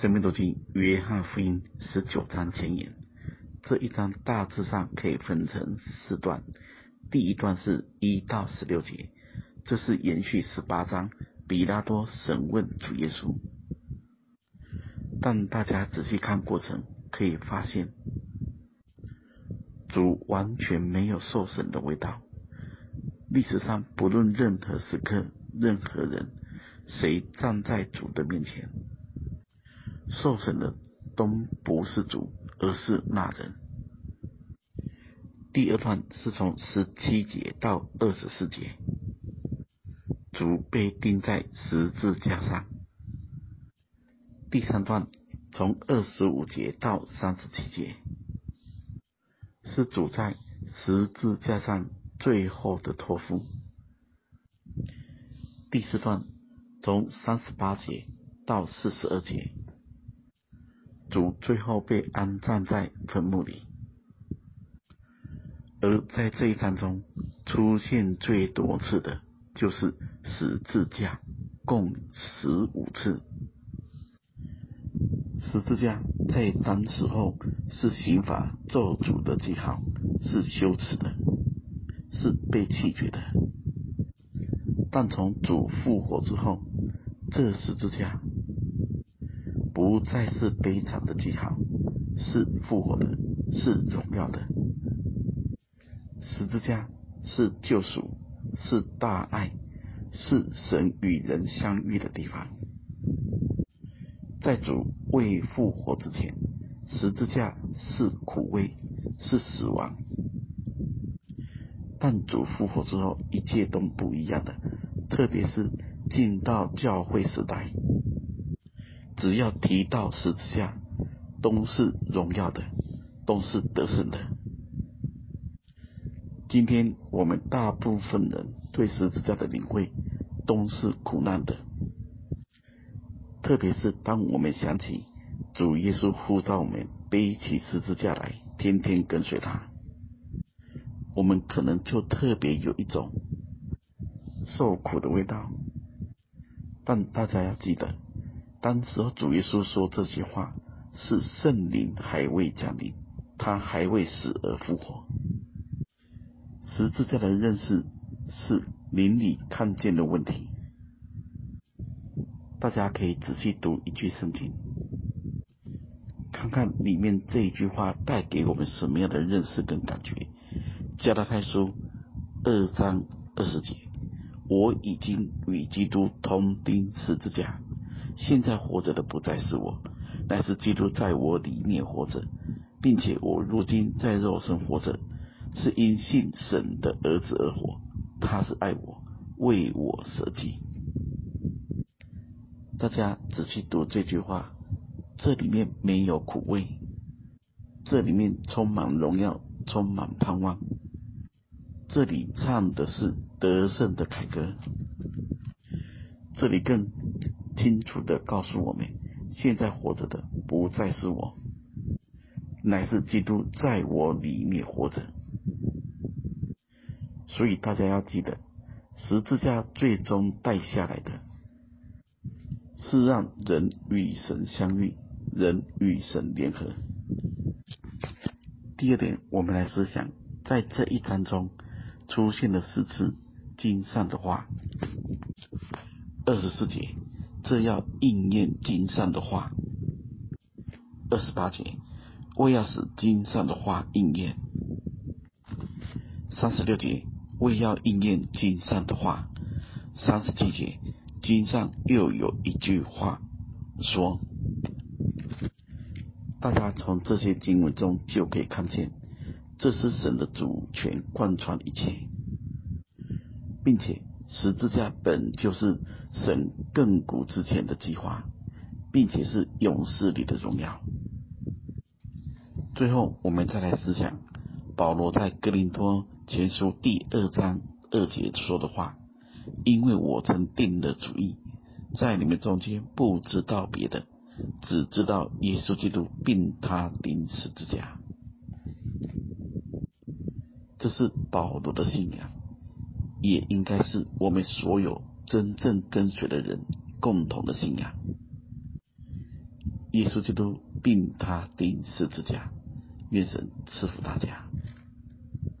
生命读经约翰福音十九章前言，这一章大致上可以分成四段。第一段是一到十六节，这是延续十八章比拉多审问主耶稣。但大家仔细看过程，可以发现，主完全没有受审的味道。历史上不论任何时刻、任何人，谁站在主的面前，受审的都不是主，而是那人。第二段是从十七节到二十四节，主被钉在十字架上。第三段从二十五节到三十七节，是主在十字架上最后的托付。第四段从三十八节到四十二节，主最后被安葬在坟墓里。而在这一章中出现最多次的就是十字架，共十五次。十字架在当时候是刑法咒诅的记号，是羞耻的，是被弃绝的。但从主复活之后，这十字架不再是悲惨的记号，是复活的，是荣耀的。十字架是救赎，是大爱，是神与人相遇的地方。在主未复活之前，十字架是苦味，是死亡。但主复活之后，一切都不一样的。特别是进到教会时代，只要提到十字架，都是荣耀的，都是得胜的。今天我们大部分人对十字架的领会，都是苦难的。特别是当我们想起主耶稣呼召我们背起十字架来，天天跟随他，我们可能就特别有一种受苦的味道。但大家要记得，当时候主耶稣说这些话，是圣灵还未降临，他还未死而复活。十字架的认识是灵里看见的问题。大家可以仔细读一句圣经，看看里面这一句话带给我们什么样的认识跟感觉。加拉太书二章二十节：我已经与基督同钉十字架，现在活着的不再是我，乃是基督在我里面活着，并且我如今在肉身活着，是因信神的儿子而活。他是爱我，为我舍己。大家仔细读这句话，这里面没有苦味，这里面充满荣耀，充满盼望。这里唱的是得胜的凯歌，这里更清楚地告诉我们：现在活着的不再是我，乃是基督在我里面活着。所以大家要记得，十字架最终带下来的。是让人与神相遇，人与神联合。第二点，我们来思想，在这一章中出现了四次经上的话。二十四节，这要应验经上的话。二十八节，为要使经上的话应验。三十六节，为要应验经上的话。三十七节。经上又有一句话说：“大家从这些经文中就可以看见，这是神的主权贯穿一切，并且十字架本就是神亘古之前的计划，并且是勇士里的荣耀。”最后，我们再来思想保罗在哥林多前书第二章二节说的话。因为我曾定了主意，在你们中间不知道别的，只知道耶稣基督，并他钉十字架。这是保罗的信仰，也应该是我们所有真正跟随的人共同的信仰。耶稣基督并他钉十字架。愿神赐福大家。